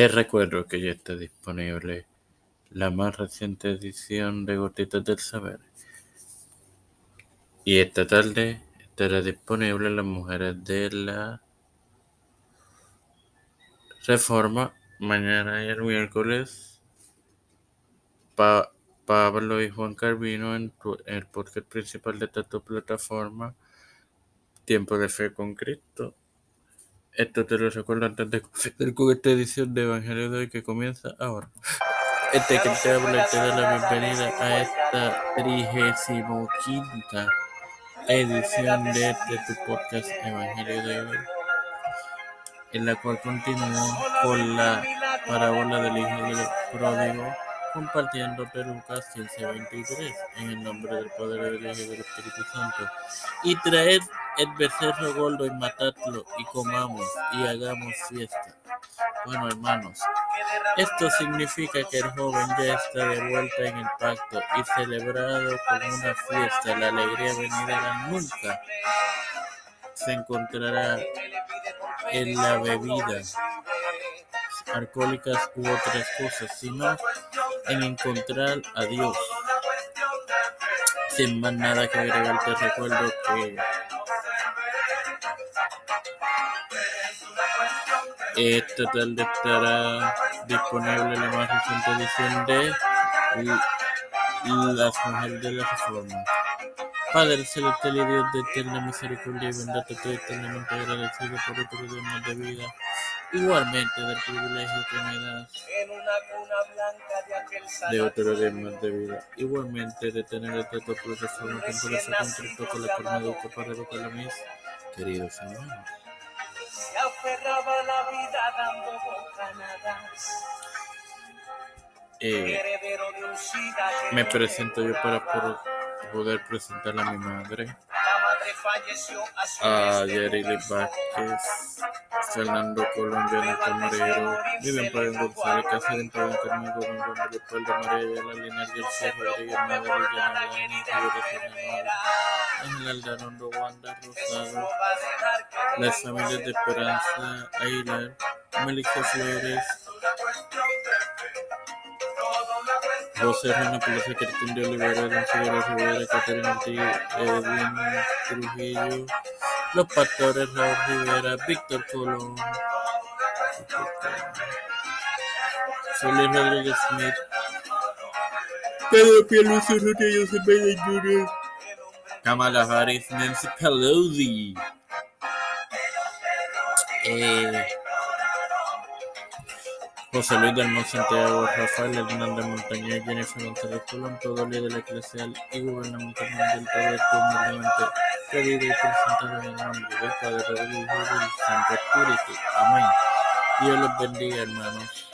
Te recuerdo que ya está disponible la más reciente edición de Gotitas del Saber. Y esta tarde estará disponible Las Mujeres de la Reforma. Mañana y el miércoles, Pablo y Juan Carvino en, el podcast principal de esta plataforma, Tiempo de Fe con Cristo. Esto te lo recuerdo antes de comenzar esta edición de Evangelio de hoy que comienza ahora. Este que te habla te da la bienvenida a esta trigésimo quinta edición de este tu podcast Evangelio de hoy, en la cual continúo con la parábola del hijo del pródigo compartiendo Lucas 15:23 en el nombre del Padre, del Hijo y del Espíritu Santo. Y traed el becerro gordo y matadlo y comamos y hagamos fiesta. Bueno, hermanos, esto significa que el joven ya está de vuelta en el pacto y celebrado con una fiesta. La alegría venidera nunca se encontrará en la bebida alcohólicas u otras cosas, sino en encontrar a Dios. Sin más nada que agregar, te recuerdo que esta tarde estará disponible la más reciente edición de Las Mujeres de la Reforma. Padre celestial y Dios de eterna misericordia y estoy eternamente agradecido por otro día más de vida, igualmente del privilegio que me das. De otro más de vida, igualmente de tener el trato plataforma con por eso con la forma de para educar a mis queridos hermanos. Eh, me presento yo para poder presentar a mi madre, a Yerili Vázquez, Fernando Colón, Carmen Gómez, Don de María, La Lina García Rodríguez, Yanalani, Figueroa Ángel Aldarondo, Wanda Rosado, las familias de Esperanza Aguilar, Melissa Flores, José Rana Palacio, Cristín de Olivera, Don Rivera, Caterina Ortiz, Edwin Trujillo, Los Pastores, Raúl Rivera, Víctor Colón, Felipe Rodríguez Smith, Pedro Pierluisi Urrutia, Joseph Biden Jr., Kamala Harris, Nancy Pelosi, eh, José Luis del Santiago, Rafael Hernández Montañez, Jennifer González Colón, todo líder eclesial y gubernamental mundial, todo humildemente pedido y presentado en el nombre del Padre, del Hijo y del Santo Espíritu. Amén. Dios los bendiga, hermanos.